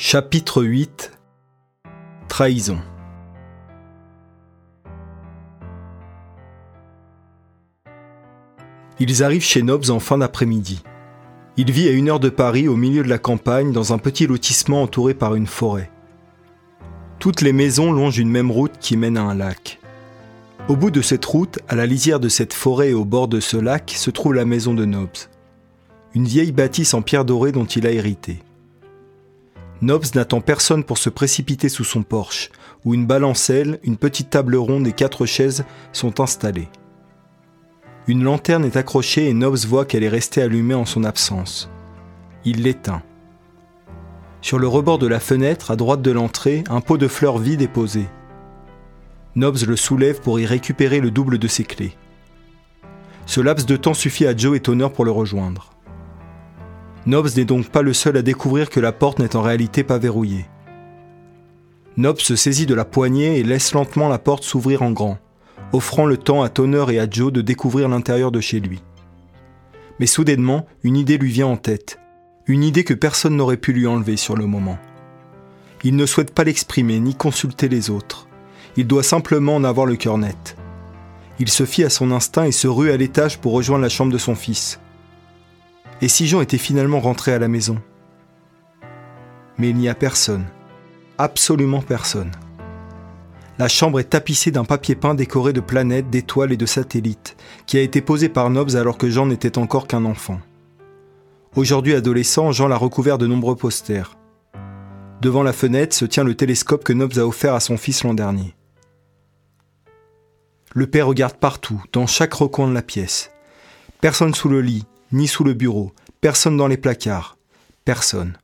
Chapitre 8 Trahison Ils arrivent chez Nobs en fin d'après-midi. Il vit à une heure de Paris, au milieu de la campagne, dans un petit lotissement entouré par une forêt. Toutes les maisons longent une même route qui mène à un lac. Au bout de cette route, à la lisière de cette forêt et au bord de ce lac, se trouve la maison de Nobs. Une vieille bâtisse en pierre dorée dont il a hérité. Nobs n'attend personne pour se précipiter sous son porche, où une balancelle, une petite table ronde et quatre chaises sont installées. Une lanterne est accrochée et Nobs voit qu'elle est restée allumée en son absence. Il l'éteint. Sur le rebord de la fenêtre, à droite de l'entrée, un pot de fleurs vide est posé. Nobs le soulève pour y récupérer le double de ses clés. Ce laps de temps suffit à Joe et Toner pour le rejoindre. Nobs n'est donc pas le seul à découvrir que la porte n'est en réalité pas verrouillée. Nobs se saisit de la poignée et laisse lentement la porte s'ouvrir en grand, offrant le temps à Toner et à Joe de découvrir l'intérieur de chez lui. Mais soudainement, une idée lui vient en tête, une idée que personne n'aurait pu lui enlever sur le moment. Il ne souhaite pas l'exprimer ni consulter les autres. Il doit simplement en avoir le cœur net. Il se fie à son instinct et se rue à l'étage pour rejoindre la chambre de son fils. Et si Jean était finalement rentré à la maison? Mais il n'y a personne. Absolument personne. La chambre est tapissée d'un papier peint décoré de planètes, d'étoiles et de satellites, qui a été posé par Nobs alors que Jean n'était encore qu'un enfant. Aujourd'hui adolescent, Jean l'a recouvert de nombreux posters. Devant la fenêtre se tient le télescope que Nobs a offert à son fils l'an dernier. Le père regarde partout, dans chaque recoin de la pièce. Personne sous le lit, ni sous le bureau, personne dans les placards, personne.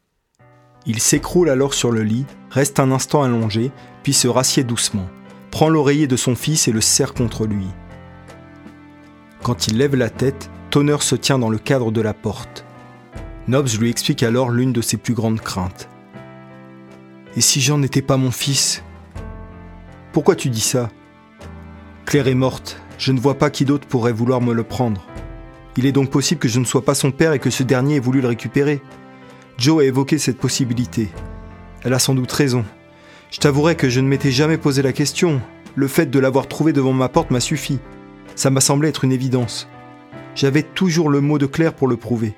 Il s'écroule alors sur le lit, reste un instant allongé, puis se rassied doucement, prend l'oreiller de son fils et le serre contre lui. Quand il lève la tête, Tonner se tient dans le cadre de la porte. Nobs lui explique alors l'une de ses plus grandes craintes. Et si Jean n'était pas mon fils? Pourquoi tu dis ça? Claire est morte, je ne vois pas qui d'autre pourrait vouloir me le prendre. Il est donc possible que je ne sois pas son père et que ce dernier ait voulu le récupérer. Joe a évoqué cette possibilité. Elle a sans doute raison. Je t'avouerai que je ne m'étais jamais posé la question. Le fait de l'avoir trouvé devant ma porte m'a suffi. Ça m'a semblé être une évidence. J'avais toujours le mot de Claire pour le prouver.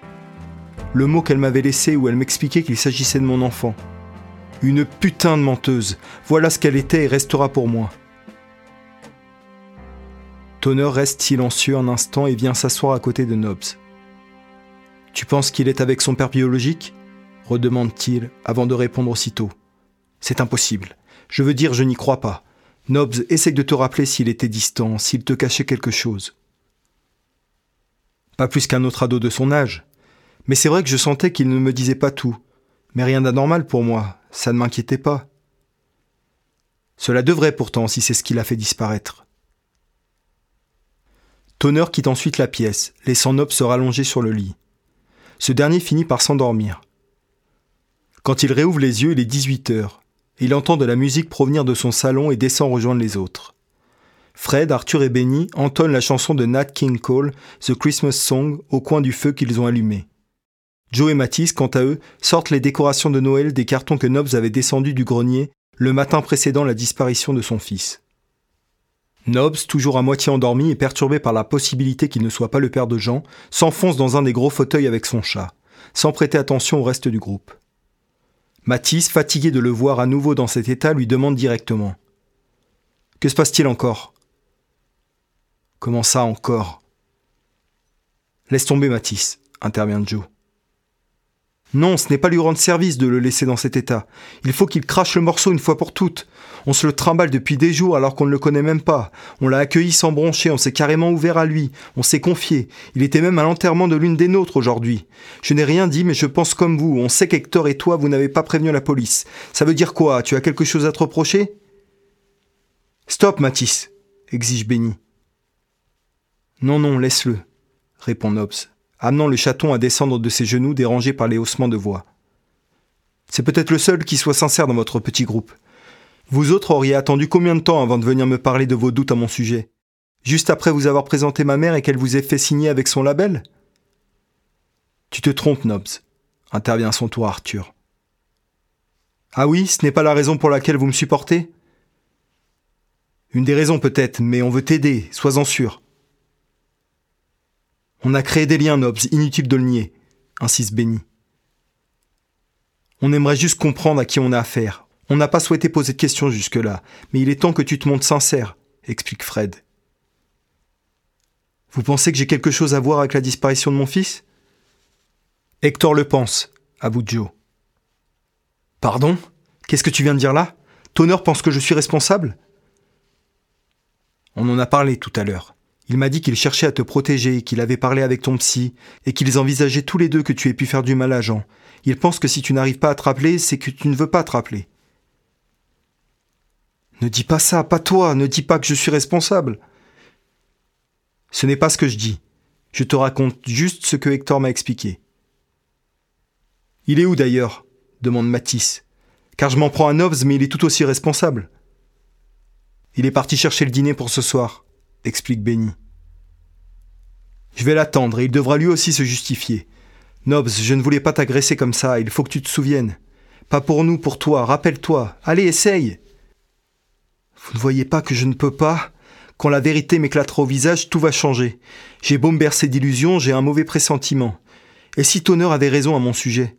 Le mot qu'elle m'avait laissé où elle m'expliquait qu'il s'agissait de mon enfant. Une putain de menteuse. Voilà ce qu'elle était et restera pour moi. Toner reste silencieux un instant et vient s'asseoir à côté de Nobs. Tu penses qu'il est avec son père biologique? redemande-t-il avant de répondre aussitôt. C'est impossible. Je veux dire, je n'y crois pas. Nobs, essaye de te rappeler s'il était distant, s'il te cachait quelque chose. Pas plus qu'un autre ado de son âge. Mais c'est vrai que je sentais qu'il ne me disait pas tout. Mais rien d'anormal pour moi, ça ne m'inquiétait pas. Cela devrait pourtant si c'est ce qui l'a fait disparaître. Toner quitte ensuite la pièce, laissant Nobs se rallonger sur le lit. Ce dernier finit par s'endormir. Quand il réouvre les yeux, il est 18 heures. Il entend de la musique provenir de son salon et descend rejoindre les autres. Fred, Arthur et Benny entonnent la chanson de Nat King Cole, The Christmas Song, au coin du feu qu'ils ont allumé. Joe et Matisse, quant à eux, sortent les décorations de Noël des cartons que Nobs avait descendus du grenier le matin précédant la disparition de son fils. Nobs, toujours à moitié endormi et perturbé par la possibilité qu'il ne soit pas le père de Jean, s'enfonce dans un des gros fauteuils avec son chat, sans prêter attention au reste du groupe. Mathis, fatigué de le voir à nouveau dans cet état, lui demande directement Que se passe-t-il encore Comment ça encore Laisse tomber, Mathis, intervient Joe. Non, ce n'est pas lui rendre service de le laisser dans cet état. Il faut qu'il crache le morceau une fois pour toutes. On se le trimballe depuis des jours alors qu'on ne le connaît même pas. On l'a accueilli sans broncher, on s'est carrément ouvert à lui, on s'est confié. Il était même à l'enterrement de l'une des nôtres aujourd'hui. Je n'ai rien dit, mais je pense comme vous. On sait qu'Hector et toi, vous n'avez pas prévenu la police. Ça veut dire quoi? Tu as quelque chose à te reprocher? Stop, Mathis, exige Benny. Non, non, laisse-le, répond Nobs amenant le chaton à descendre de ses genoux dérangé par les haussements de voix. C'est peut-être le seul qui soit sincère dans votre petit groupe. Vous autres auriez attendu combien de temps avant de venir me parler de vos doutes à mon sujet? Juste après vous avoir présenté ma mère et qu'elle vous ait fait signer avec son label? Tu te trompes, Nobs, intervient à son tour Arthur. Ah oui, ce n'est pas la raison pour laquelle vous me supportez? Une des raisons peut-être, mais on veut t'aider, sois-en sûr. On a créé des liens, Nobs, inutile de le nier, insiste Benny. On aimerait juste comprendre à qui on a affaire. On n'a pas souhaité poser de questions jusque-là, mais il est temps que tu te montres sincère, explique Fred. Vous pensez que j'ai quelque chose à voir avec la disparition de mon fils? Hector le pense, avoue Joe. Pardon? Qu'est-ce que tu viens de dire là? Tonner pense que je suis responsable? On en a parlé tout à l'heure. Il m'a dit qu'il cherchait à te protéger, qu'il avait parlé avec ton psy, et qu'ils envisageaient tous les deux que tu aies pu faire du mal à Jean. Il pense que si tu n'arrives pas à te rappeler, c'est que tu ne veux pas te rappeler. Ne dis pas ça, pas toi, ne dis pas que je suis responsable. Ce n'est pas ce que je dis. Je te raconte juste ce que Hector m'a expliqué. Il est où d'ailleurs? demande Matisse. Car je m'en prends à Nobs, mais il est tout aussi responsable. Il est parti chercher le dîner pour ce soir, explique Benny. Je vais l'attendre et il devra lui aussi se justifier. Nobs, je ne voulais pas t'agresser comme ça, il faut que tu te souviennes. Pas pour nous, pour toi, rappelle-toi. Allez, essaye. Vous ne voyez pas que je ne peux pas? Quand la vérité m'éclatera au visage, tout va changer. J'ai beau me bercer d'illusions, j'ai un mauvais pressentiment. Et si Tonner avait raison à mon sujet?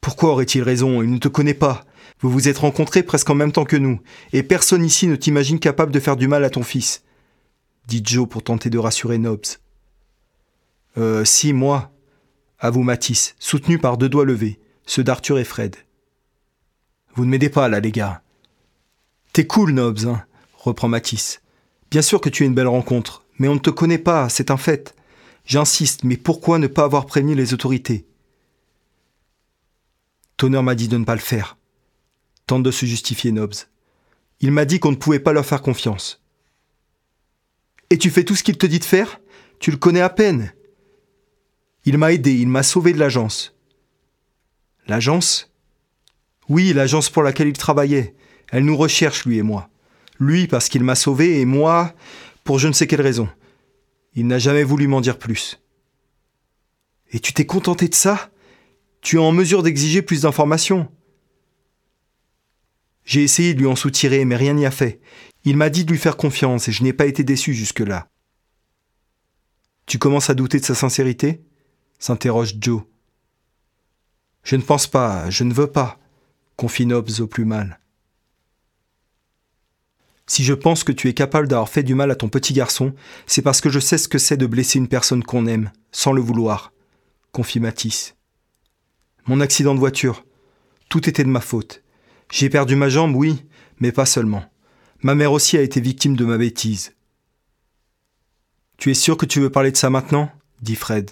Pourquoi aurait-il raison? Il ne te connaît pas. Vous vous êtes rencontrés presque en même temps que nous, et personne ici ne t'imagine capable de faire du mal à ton fils, dit Joe pour tenter de rassurer Nobs. Euh, si, moi, avoue Matisse, soutenu par deux doigts levés, ceux d'Arthur et Fred. Vous ne m'aidez pas, là, les gars. T'es cool, Nobs, hein, reprend Matisse. Bien sûr que tu es une belle rencontre, mais on ne te connaît pas, c'est un fait. J'insiste, mais pourquoi ne pas avoir prévenu les autorités? Tonner m'a dit de ne pas le faire. Tente de se justifier Nobs. Il m'a dit qu'on ne pouvait pas leur faire confiance. Et tu fais tout ce qu'il te dit de faire? Tu le connais à peine. Il m'a aidé, il m'a sauvé de l'agence. L'agence? Oui, l'agence pour laquelle il travaillait. Elle nous recherche, lui et moi. Lui parce qu'il m'a sauvé et moi pour je ne sais quelle raison. Il n'a jamais voulu m'en dire plus. Et tu t'es contenté de ça? Tu es en mesure d'exiger plus d'informations J'ai essayé de lui en soutirer, mais rien n'y a fait. Il m'a dit de lui faire confiance et je n'ai pas été déçu jusque-là. Tu commences à douter de sa sincérité? s'interroge Joe. Je ne pense pas, je ne veux pas, confie Nobs au plus mal. Si je pense que tu es capable d'avoir fait du mal à ton petit garçon, c'est parce que je sais ce que c'est de blesser une personne qu'on aime, sans le vouloir, confie Matisse. Mon accident de voiture, tout était de ma faute. J'ai perdu ma jambe, oui, mais pas seulement. Ma mère aussi a été victime de ma bêtise. Tu es sûr que tu veux parler de ça maintenant? dit Fred.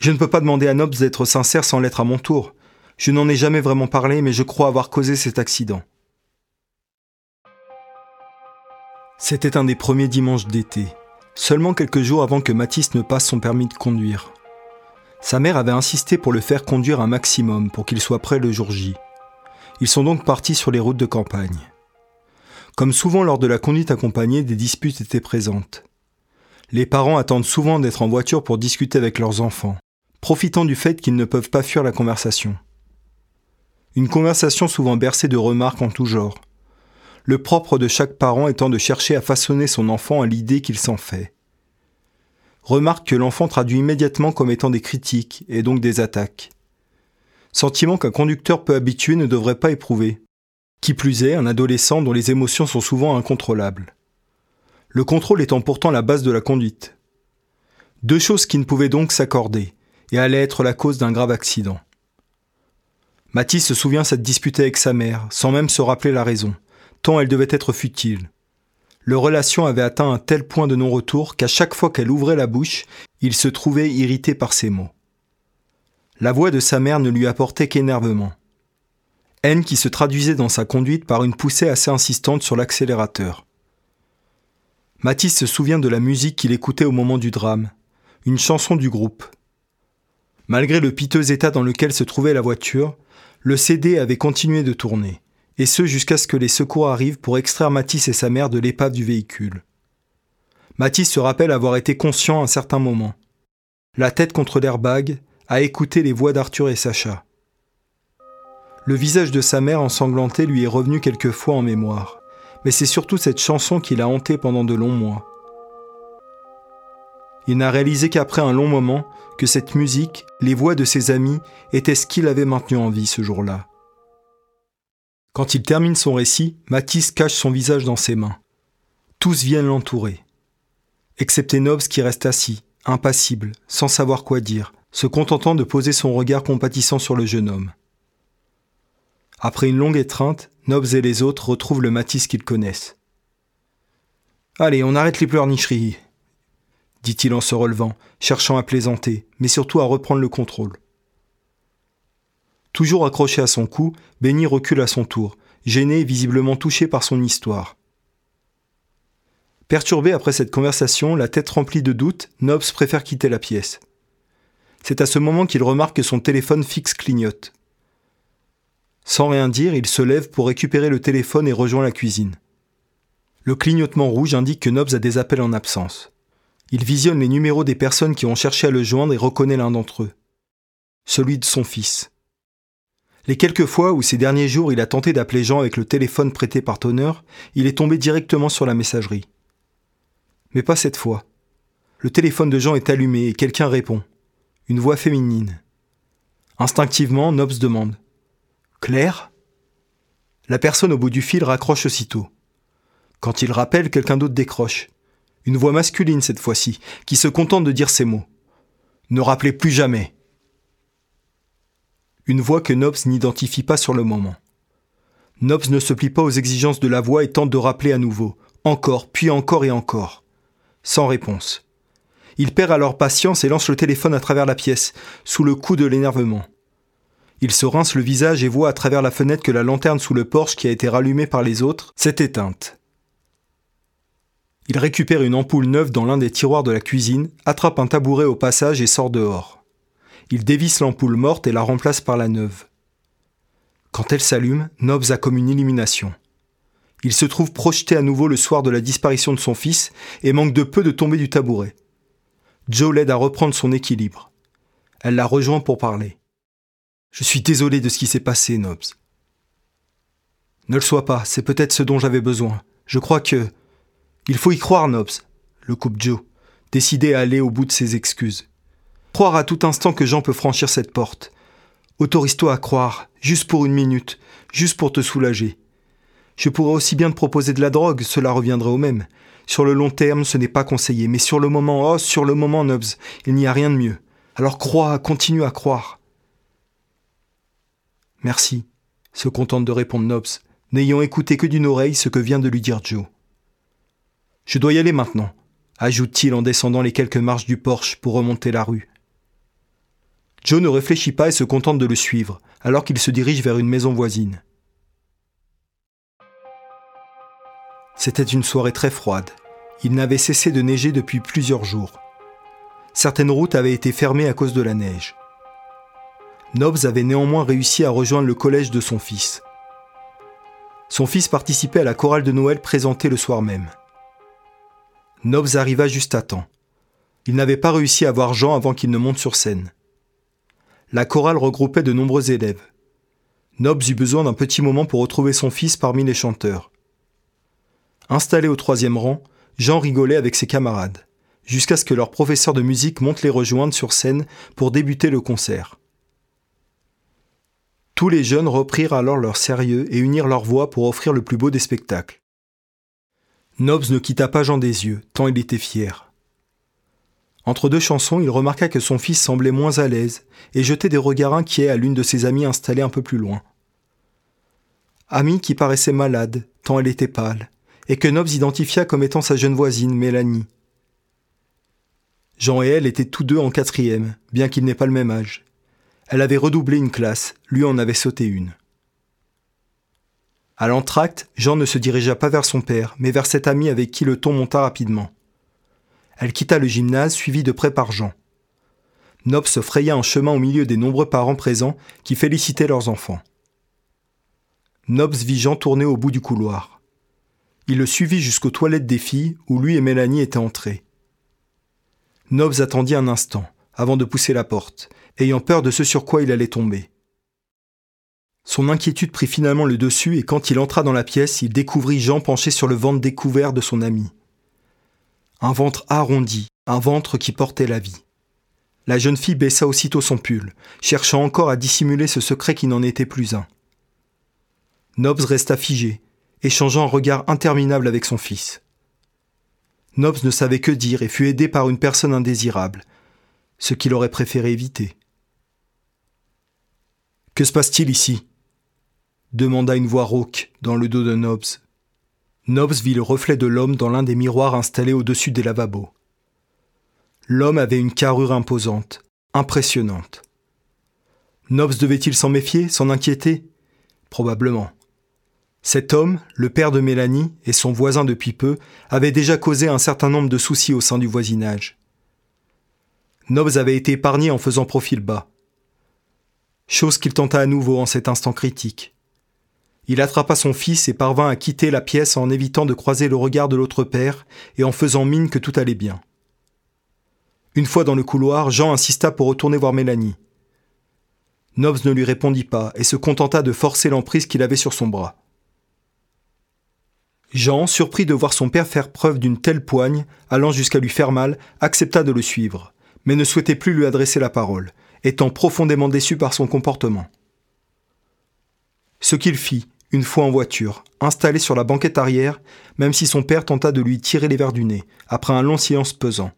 Je ne peux pas demander à Nobs d'être sincère sans l'être à mon tour. Je n'en ai jamais vraiment parlé, mais je crois avoir causé cet accident. C'était un des premiers dimanches d'été, seulement quelques jours avant que Mathis ne passe son permis de conduire. Sa mère avait insisté pour le faire conduire un maximum pour qu'il soit prêt le jour J. Ils sont donc partis sur les routes de campagne. Comme souvent lors de la conduite accompagnée, des disputes étaient présentes. Les parents attendent souvent d'être en voiture pour discuter avec leurs enfants profitant du fait qu'ils ne peuvent pas fuir la conversation. Une conversation souvent bercée de remarques en tout genre. Le propre de chaque parent étant de chercher à façonner son enfant à l'idée qu'il s'en fait. Remarque que l'enfant traduit immédiatement comme étant des critiques et donc des attaques. Sentiment qu'un conducteur peu habitué ne devrait pas éprouver. Qui plus est, un adolescent dont les émotions sont souvent incontrôlables. Le contrôle étant pourtant la base de la conduite. Deux choses qui ne pouvaient donc s'accorder et allait être la cause d'un grave accident. Mathis se souvient s'être disputé avec sa mère, sans même se rappeler la raison, tant elle devait être futile. Leur relation avait atteint un tel point de non-retour qu'à chaque fois qu'elle ouvrait la bouche, il se trouvait irrité par ses mots. La voix de sa mère ne lui apportait qu'énervement. Haine qui se traduisait dans sa conduite par une poussée assez insistante sur l'accélérateur. Mathis se souvient de la musique qu'il écoutait au moment du drame, une chanson du groupe, Malgré le piteux état dans lequel se trouvait la voiture, le CD avait continué de tourner, et ce jusqu'à ce que les secours arrivent pour extraire Matisse et sa mère de l'épave du véhicule. Matisse se rappelle avoir été conscient à un certain moment, la tête contre l'airbag, à écouter les voix d'Arthur et Sacha. Le visage de sa mère ensanglanté lui est revenu quelquefois en mémoire, mais c'est surtout cette chanson qui l'a hanté pendant de longs mois. Il n'a réalisé qu'après un long moment que cette musique, les voix de ses amis, étaient ce qui l'avait maintenu en vie ce jour-là. Quand il termine son récit, Matisse cache son visage dans ses mains. Tous viennent l'entourer, excepté Nobs qui reste assis, impassible, sans savoir quoi dire, se contentant de poser son regard compatissant sur le jeune homme. Après une longue étreinte, Nobs et les autres retrouvent le Matisse qu'ils connaissent. Allez, on arrête les pleurnicheries, dit-il en se relevant, cherchant à plaisanter, mais surtout à reprendre le contrôle. Toujours accroché à son cou, Benny recule à son tour, gêné et visiblement touché par son histoire. Perturbé après cette conversation, la tête remplie de doutes, Nobs préfère quitter la pièce. C'est à ce moment qu'il remarque que son téléphone fixe clignote. Sans rien dire, il se lève pour récupérer le téléphone et rejoint la cuisine. Le clignotement rouge indique que Nobs a des appels en absence. Il visionne les numéros des personnes qui ont cherché à le joindre et reconnaît l'un d'entre eux. Celui de son fils. Les quelques fois où ces derniers jours il a tenté d'appeler Jean avec le téléphone prêté par Tonner, il est tombé directement sur la messagerie. Mais pas cette fois. Le téléphone de Jean est allumé et quelqu'un répond. Une voix féminine. Instinctivement, Nobs demande Claire? La personne au bout du fil raccroche aussitôt. Quand il rappelle, quelqu'un d'autre décroche. Une voix masculine cette fois-ci, qui se contente de dire ces mots. Ne rappelez plus jamais. Une voix que Nobs n'identifie pas sur le moment. Nobs ne se plie pas aux exigences de la voix et tente de rappeler à nouveau, encore, puis encore et encore. Sans réponse. Il perd alors patience et lance le téléphone à travers la pièce, sous le coup de l'énervement. Il se rince le visage et voit à travers la fenêtre que la lanterne sous le porche qui a été rallumée par les autres s'est éteinte. Il récupère une ampoule neuve dans l'un des tiroirs de la cuisine, attrape un tabouret au passage et sort dehors. Il dévisse l'ampoule morte et la remplace par la neuve. Quand elle s'allume, Nobs a comme une illumination. Il se trouve projeté à nouveau le soir de la disparition de son fils et manque de peu de tomber du tabouret. Joe l'aide à reprendre son équilibre. Elle la rejoint pour parler. Je suis désolé de ce qui s'est passé, Nobs. Ne le sois pas, c'est peut-être ce dont j'avais besoin. Je crois que. Il faut y croire, Nobs, le coupe Joe, décidé à aller au bout de ses excuses. Croire à tout instant que Jean peut franchir cette porte. Autorise-toi à croire, juste pour une minute, juste pour te soulager. Je pourrais aussi bien te proposer de la drogue, cela reviendrait au même. Sur le long terme, ce n'est pas conseillé, mais sur le moment, oh, sur le moment, Nobs, il n'y a rien de mieux. Alors crois, continue à croire. Merci, se contente de répondre Nobs, n'ayant écouté que d'une oreille ce que vient de lui dire Joe. Je dois y aller maintenant, ajoute-t-il en descendant les quelques marches du porche pour remonter la rue. Joe ne réfléchit pas et se contente de le suivre, alors qu'il se dirige vers une maison voisine. C'était une soirée très froide. Il n'avait cessé de neiger depuis plusieurs jours. Certaines routes avaient été fermées à cause de la neige. Nobs avait néanmoins réussi à rejoindre le collège de son fils. Son fils participait à la chorale de Noël présentée le soir même. Nobs arriva juste à temps. Il n'avait pas réussi à voir Jean avant qu'il ne monte sur scène. La chorale regroupait de nombreux élèves. Nobs eut besoin d'un petit moment pour retrouver son fils parmi les chanteurs. Installé au troisième rang, Jean rigolait avec ses camarades, jusqu'à ce que leur professeur de musique monte les rejoindre sur scène pour débuter le concert. Tous les jeunes reprirent alors leur sérieux et unirent leurs voix pour offrir le plus beau des spectacles. Nobs ne quitta pas Jean des yeux, tant il était fier. Entre deux chansons, il remarqua que son fils semblait moins à l'aise et jetait des regards inquiets à l'une de ses amies installée un peu plus loin. Amie qui paraissait malade, tant elle était pâle, et que Nobs identifia comme étant sa jeune voisine, Mélanie. Jean et elle étaient tous deux en quatrième, bien qu'ils n'aient pas le même âge. Elle avait redoublé une classe, lui en avait sauté une. À l'entracte, Jean ne se dirigea pas vers son père, mais vers cet ami avec qui le ton monta rapidement. Elle quitta le gymnase, suivie de près par Jean. Nob se fraya un chemin au milieu des nombreux parents présents qui félicitaient leurs enfants. Nobs vit Jean tourner au bout du couloir. Il le suivit jusqu'aux toilettes des filles où lui et Mélanie étaient entrés. Nobs attendit un instant avant de pousser la porte, ayant peur de ce sur quoi il allait tomber. Son inquiétude prit finalement le dessus et quand il entra dans la pièce, il découvrit Jean penché sur le ventre découvert de son ami. Un ventre arrondi, un ventre qui portait la vie. La jeune fille baissa aussitôt son pull, cherchant encore à dissimuler ce secret qui n'en était plus un. Nobs resta figé, échangeant un regard interminable avec son fils. Nobs ne savait que dire et fut aidé par une personne indésirable, ce qu'il aurait préféré éviter. Que se passe-t-il ici? demanda une voix rauque dans le dos de Nobs. Nobs vit le reflet de l'homme dans l'un des miroirs installés au-dessus des lavabos. L'homme avait une carrure imposante, impressionnante. Nobs devait-il s'en méfier, s'en inquiéter? Probablement. Cet homme, le père de Mélanie et son voisin depuis peu, avait déjà causé un certain nombre de soucis au sein du voisinage. Nobs avait été épargné en faisant profil bas. Chose qu'il tenta à nouveau en cet instant critique. Il attrapa son fils et parvint à quitter la pièce en évitant de croiser le regard de l'autre père et en faisant mine que tout allait bien. Une fois dans le couloir, Jean insista pour retourner voir Mélanie. Nobs ne lui répondit pas et se contenta de forcer l'emprise qu'il avait sur son bras. Jean, surpris de voir son père faire preuve d'une telle poigne, allant jusqu'à lui faire mal, accepta de le suivre, mais ne souhaitait plus lui adresser la parole, étant profondément déçu par son comportement. Ce qu'il fit, une fois en voiture, installé sur la banquette arrière, même si son père tenta de lui tirer les verres du nez, après un long silence pesant.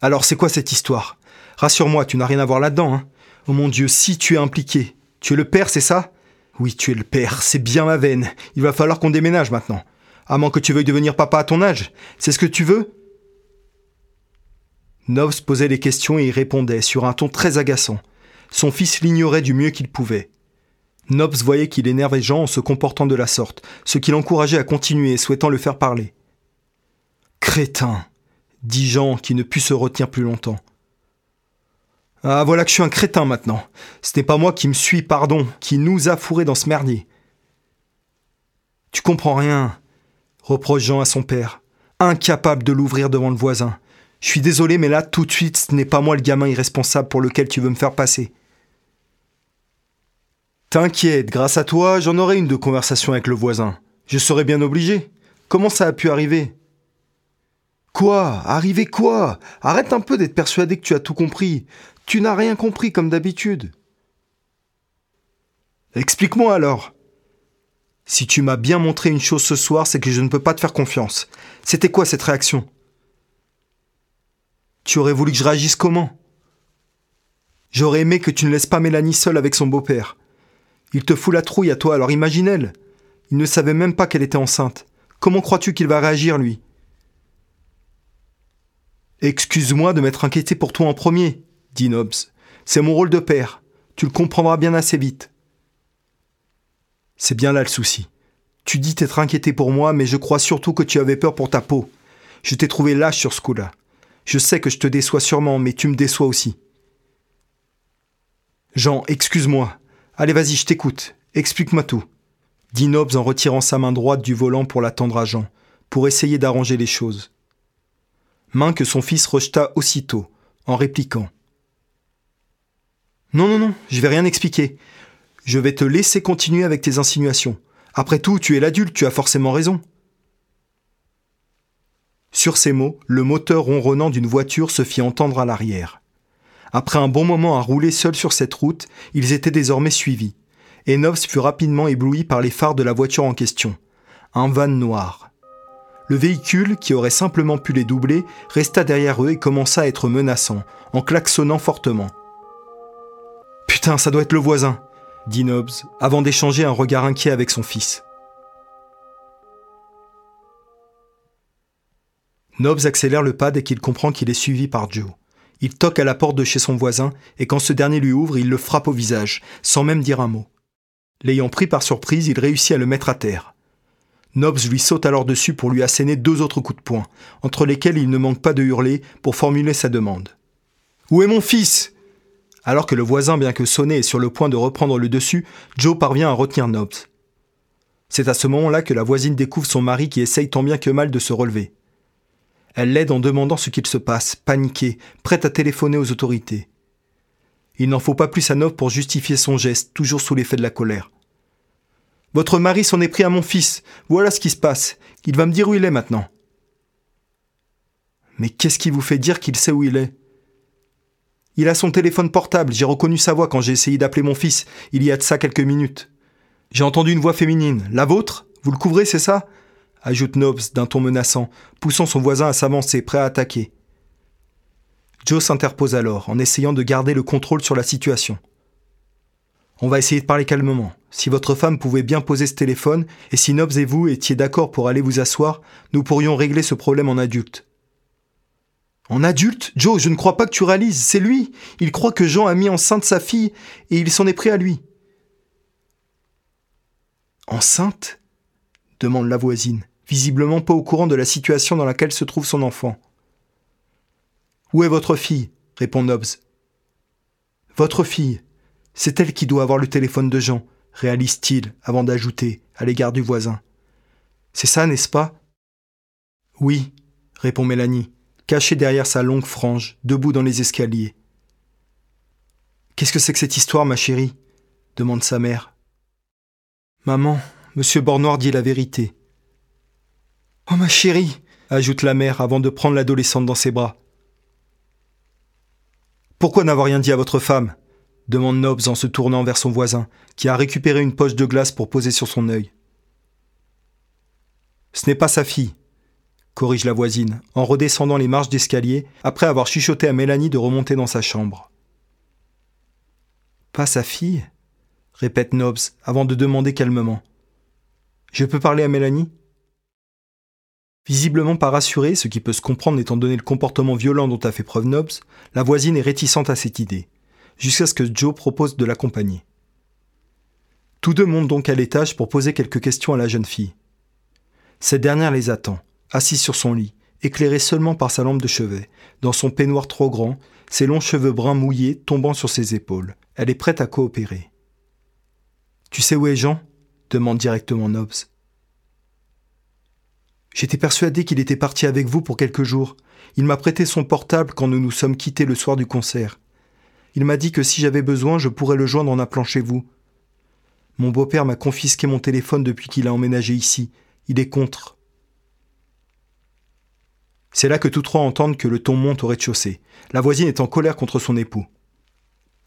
Alors c'est quoi cette histoire? Rassure-moi, tu n'as rien à voir là-dedans, hein Oh mon Dieu, si tu es impliqué. Tu es le père, c'est ça? Oui, tu es le père, c'est bien ma veine. Il va falloir qu'on déménage maintenant. À moins que tu veuilles devenir papa à ton âge. C'est ce que tu veux? Novs posait les questions et y répondait sur un ton très agaçant. Son fils l'ignorait du mieux qu'il pouvait. Nobs voyait qu'il énervait Jean en se comportant de la sorte, ce qui l'encourageait à continuer, souhaitant le faire parler. Crétin dit Jean, qui ne put se retenir plus longtemps. Ah, voilà que je suis un crétin maintenant. Ce n'est pas moi qui me suis, pardon, qui nous a fourrés dans ce merdier. Tu comprends rien, reproche Jean à son père, incapable de l'ouvrir devant le voisin. Je suis désolé, mais là, tout de suite, ce n'est pas moi le gamin irresponsable pour lequel tu veux me faire passer. T'inquiète, grâce à toi, j'en aurai une de conversation avec le voisin. Je serais bien obligé. Comment ça a pu arriver? Quoi? Arriver quoi? Arrête un peu d'être persuadé que tu as tout compris. Tu n'as rien compris comme d'habitude. Explique-moi alors. Si tu m'as bien montré une chose ce soir, c'est que je ne peux pas te faire confiance. C'était quoi cette réaction? Tu aurais voulu que je réagisse comment? J'aurais aimé que tu ne laisses pas Mélanie seule avec son beau-père. Il te fout la trouille à toi, alors imagine-elle. Il ne savait même pas qu'elle était enceinte. Comment crois-tu qu'il va réagir, lui? Excuse-moi de m'être inquiété pour toi en premier, dit. C'est mon rôle de père. Tu le comprendras bien assez vite. C'est bien là le souci. Tu dis t'être inquiété pour moi, mais je crois surtout que tu avais peur pour ta peau. Je t'ai trouvé lâche sur ce coup-là. Je sais que je te déçois sûrement, mais tu me déçois aussi. Jean, excuse-moi. Allez, vas-y, je t'écoute. Explique-moi tout. Dit Nobs en retirant sa main droite du volant pour l'attendre à Jean, pour essayer d'arranger les choses main que son fils rejeta aussitôt, en répliquant. Non, non, non, je vais rien expliquer. Je vais te laisser continuer avec tes insinuations. Après tout, tu es l'adulte, tu as forcément raison. Sur ces mots, le moteur ronronnant d'une voiture se fit entendre à l'arrière. Après un bon moment à rouler seul sur cette route, ils étaient désormais suivis, et fut rapidement ébloui par les phares de la voiture en question. Un van noir. Le véhicule, qui aurait simplement pu les doubler, resta derrière eux et commença à être menaçant, en klaxonnant fortement. Ça doit être le voisin, dit Nobs, avant d'échanger un regard inquiet avec son fils. Nobs accélère le pas dès qu'il comprend qu'il est suivi par Joe. Il toque à la porte de chez son voisin, et quand ce dernier lui ouvre, il le frappe au visage, sans même dire un mot. L'ayant pris par surprise, il réussit à le mettre à terre. Nobs lui saute alors dessus pour lui asséner deux autres coups de poing, entre lesquels il ne manque pas de hurler pour formuler sa demande. Où est mon fils? Alors que le voisin, bien que sonné, est sur le point de reprendre le dessus, Joe parvient à retenir Nobs. C'est à ce moment-là que la voisine découvre son mari qui essaye tant bien que mal de se relever. Elle l'aide en demandant ce qu'il se passe, paniquée, prête à téléphoner aux autorités. Il n'en faut pas plus à Nobs pour justifier son geste, toujours sous l'effet de la colère. Votre mari s'en est pris à mon fils. Voilà ce qui se passe. Il va me dire où il est maintenant. Mais qu'est-ce qui vous fait dire qu'il sait où il est? Il a son téléphone portable. J'ai reconnu sa voix quand j'ai essayé d'appeler mon fils, il y a de ça quelques minutes. J'ai entendu une voix féminine. La vôtre? Vous le couvrez, c'est ça? Ajoute Nobs d'un ton menaçant, poussant son voisin à s'avancer, prêt à attaquer. Joe s'interpose alors, en essayant de garder le contrôle sur la situation. On va essayer de parler calmement. Si votre femme pouvait bien poser ce téléphone, et si Nobs et vous étiez d'accord pour aller vous asseoir, nous pourrions régler ce problème en adulte. En adulte Joe, je ne crois pas que tu réalises, c'est lui. Il croit que Jean a mis enceinte sa fille, et il s'en est pris à lui. Enceinte? demande la voisine, visiblement pas au courant de la situation dans laquelle se trouve son enfant. Où est votre fille? répond Nobbs. Votre fille. C'est elle qui doit avoir le téléphone de Jean, réalise-t-il avant d'ajouter, à l'égard du voisin. C'est ça, n'est-ce pas? Oui, répond Mélanie, cachée derrière sa longue frange, debout dans les escaliers. Qu'est-ce que c'est que cette histoire, ma chérie? demande sa mère. Maman, monsieur Bornoir dit la vérité. Oh, ma chérie ajoute la mère avant de prendre l'adolescente dans ses bras. Pourquoi n'avoir rien dit à votre femme? demande Nobs en se tournant vers son voisin, qui a récupéré une poche de glace pour poser sur son œil. Ce n'est pas sa fille, corrige la voisine, en redescendant les marches d'escalier après avoir chuchoté à Mélanie de remonter dans sa chambre. Pas sa fille? répète Nobs avant de demander calmement. Je peux parler à Mélanie? Visiblement pas rassurée, ce qui peut se comprendre étant donné le comportement violent dont a fait preuve Nobs, la voisine est réticente à cette idée, jusqu'à ce que Joe propose de l'accompagner. Tous deux montent donc à l'étage pour poser quelques questions à la jeune fille. Cette dernière les attend, assise sur son lit, éclairée seulement par sa lampe de chevet, dans son peignoir trop grand, ses longs cheveux bruns mouillés tombant sur ses épaules. Elle est prête à coopérer. Tu sais où est Jean? demande directement Nobs. J'étais persuadé qu'il était parti avec vous pour quelques jours. Il m'a prêté son portable quand nous nous sommes quittés le soir du concert. Il m'a dit que si j'avais besoin, je pourrais le joindre en appelant chez vous. Mon beau-père m'a confisqué mon téléphone depuis qu'il a emménagé ici. Il est contre. C'est là que tous trois entendent que le ton monte au rez-de-chaussée. La voisine est en colère contre son époux.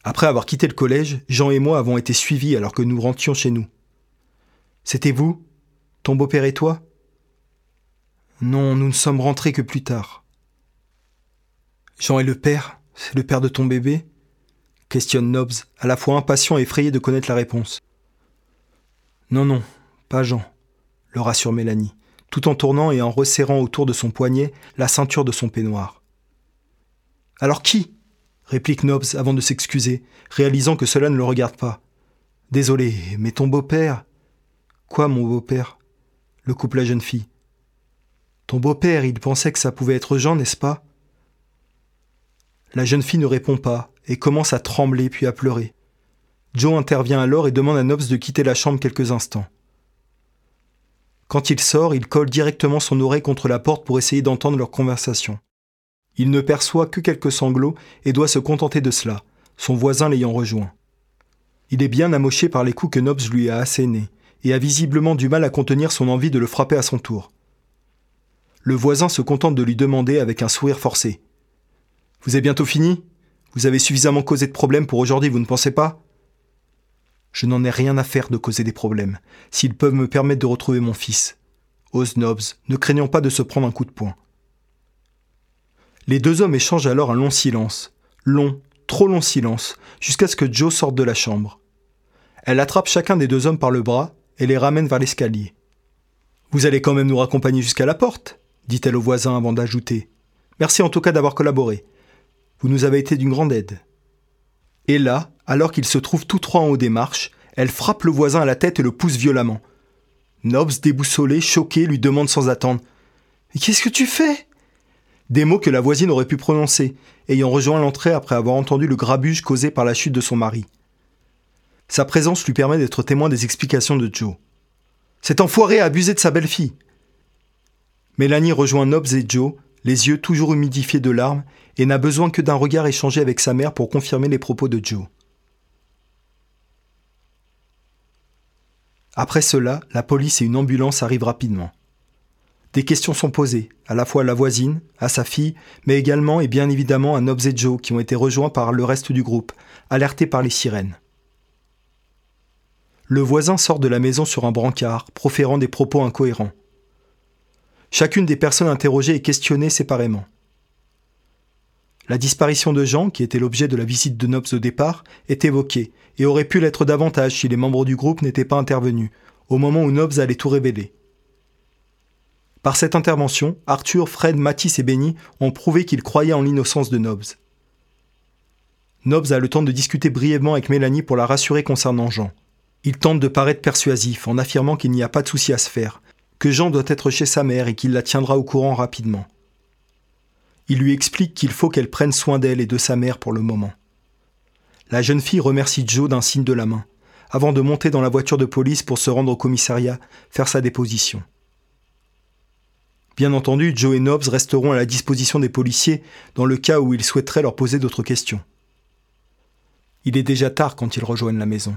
Après avoir quitté le collège, Jean et moi avons été suivis alors que nous rentions chez nous. C'était vous Ton beau-père et toi? Non, nous ne sommes rentrés que plus tard. Jean est le père C'est le père de ton bébé? Questionne Nobbs, à la fois impatient et effrayé de connaître la réponse. Non, non, pas Jean, le rassure Mélanie, tout en tournant et en resserrant autour de son poignet la ceinture de son peignoir. Alors qui? réplique Nobbs avant de s'excuser, réalisant que cela ne le regarde pas. Désolé, mais ton beau-père. Quoi, mon beau-père? le coupe la jeune fille. Ton beau-père, il pensait que ça pouvait être Jean, n'est-ce pas? La jeune fille ne répond pas et commence à trembler puis à pleurer. Joe intervient alors et demande à Nobs de quitter la chambre quelques instants. Quand il sort, il colle directement son oreille contre la porte pour essayer d'entendre leur conversation. Il ne perçoit que quelques sanglots et doit se contenter de cela, son voisin l'ayant rejoint. Il est bien amoché par les coups que Nobs lui a assénés et a visiblement du mal à contenir son envie de le frapper à son tour. Le voisin se contente de lui demander avec un sourire forcé. Vous avez bientôt fini? Vous avez suffisamment causé de problèmes pour aujourd'hui, vous ne pensez pas? Je n'en ai rien à faire de causer des problèmes, s'ils peuvent me permettre de retrouver mon fils. Ose Nobbs, ne craignant pas de se prendre un coup de poing. Les deux hommes échangent alors un long silence. Long, trop long silence, jusqu'à ce que Joe sorte de la chambre. Elle attrape chacun des deux hommes par le bras et les ramène vers l'escalier. Vous allez quand même nous raccompagner jusqu'à la porte dit-elle au voisin avant d'ajouter. Merci en tout cas d'avoir collaboré. Vous nous avez été d'une grande aide. Et là, alors qu'ils se trouvent tous trois en haut des marches, elle frappe le voisin à la tête et le pousse violemment. Nobs, déboussolé, choqué, lui demande sans attendre qu'est-ce que tu fais? Des mots que la voisine aurait pu prononcer, ayant rejoint l'entrée après avoir entendu le grabuge causé par la chute de son mari. Sa présence lui permet d'être témoin des explications de Joe. Cet enfoiré a abusé de sa belle-fille. Mélanie rejoint Nobs et Joe, les yeux toujours humidifiés de larmes, et n'a besoin que d'un regard échangé avec sa mère pour confirmer les propos de Joe. Après cela, la police et une ambulance arrivent rapidement. Des questions sont posées, à la fois à la voisine, à sa fille, mais également et bien évidemment à Nobs et Joe qui ont été rejoints par le reste du groupe, alertés par les sirènes. Le voisin sort de la maison sur un brancard, proférant des propos incohérents. Chacune des personnes interrogées est questionnée séparément. La disparition de Jean, qui était l'objet de la visite de Nobs au départ, est évoquée et aurait pu l'être davantage si les membres du groupe n'étaient pas intervenus, au moment où Nobs allait tout révéler. Par cette intervention, Arthur, Fred, Matisse et Benny ont prouvé qu'ils croyaient en l'innocence de Nobbs. Nobbs a le temps de discuter brièvement avec Mélanie pour la rassurer concernant Jean. Il tente de paraître persuasif en affirmant qu'il n'y a pas de souci à se faire, que Jean doit être chez sa mère et qu'il la tiendra au courant rapidement. Il lui explique qu'il faut qu'elle prenne soin d'elle et de sa mère pour le moment. La jeune fille remercie Joe d'un signe de la main, avant de monter dans la voiture de police pour se rendre au commissariat, faire sa déposition. Bien entendu, Joe et Nobbs resteront à la disposition des policiers dans le cas où ils souhaiteraient leur poser d'autres questions. Il est déjà tard quand ils rejoignent la maison.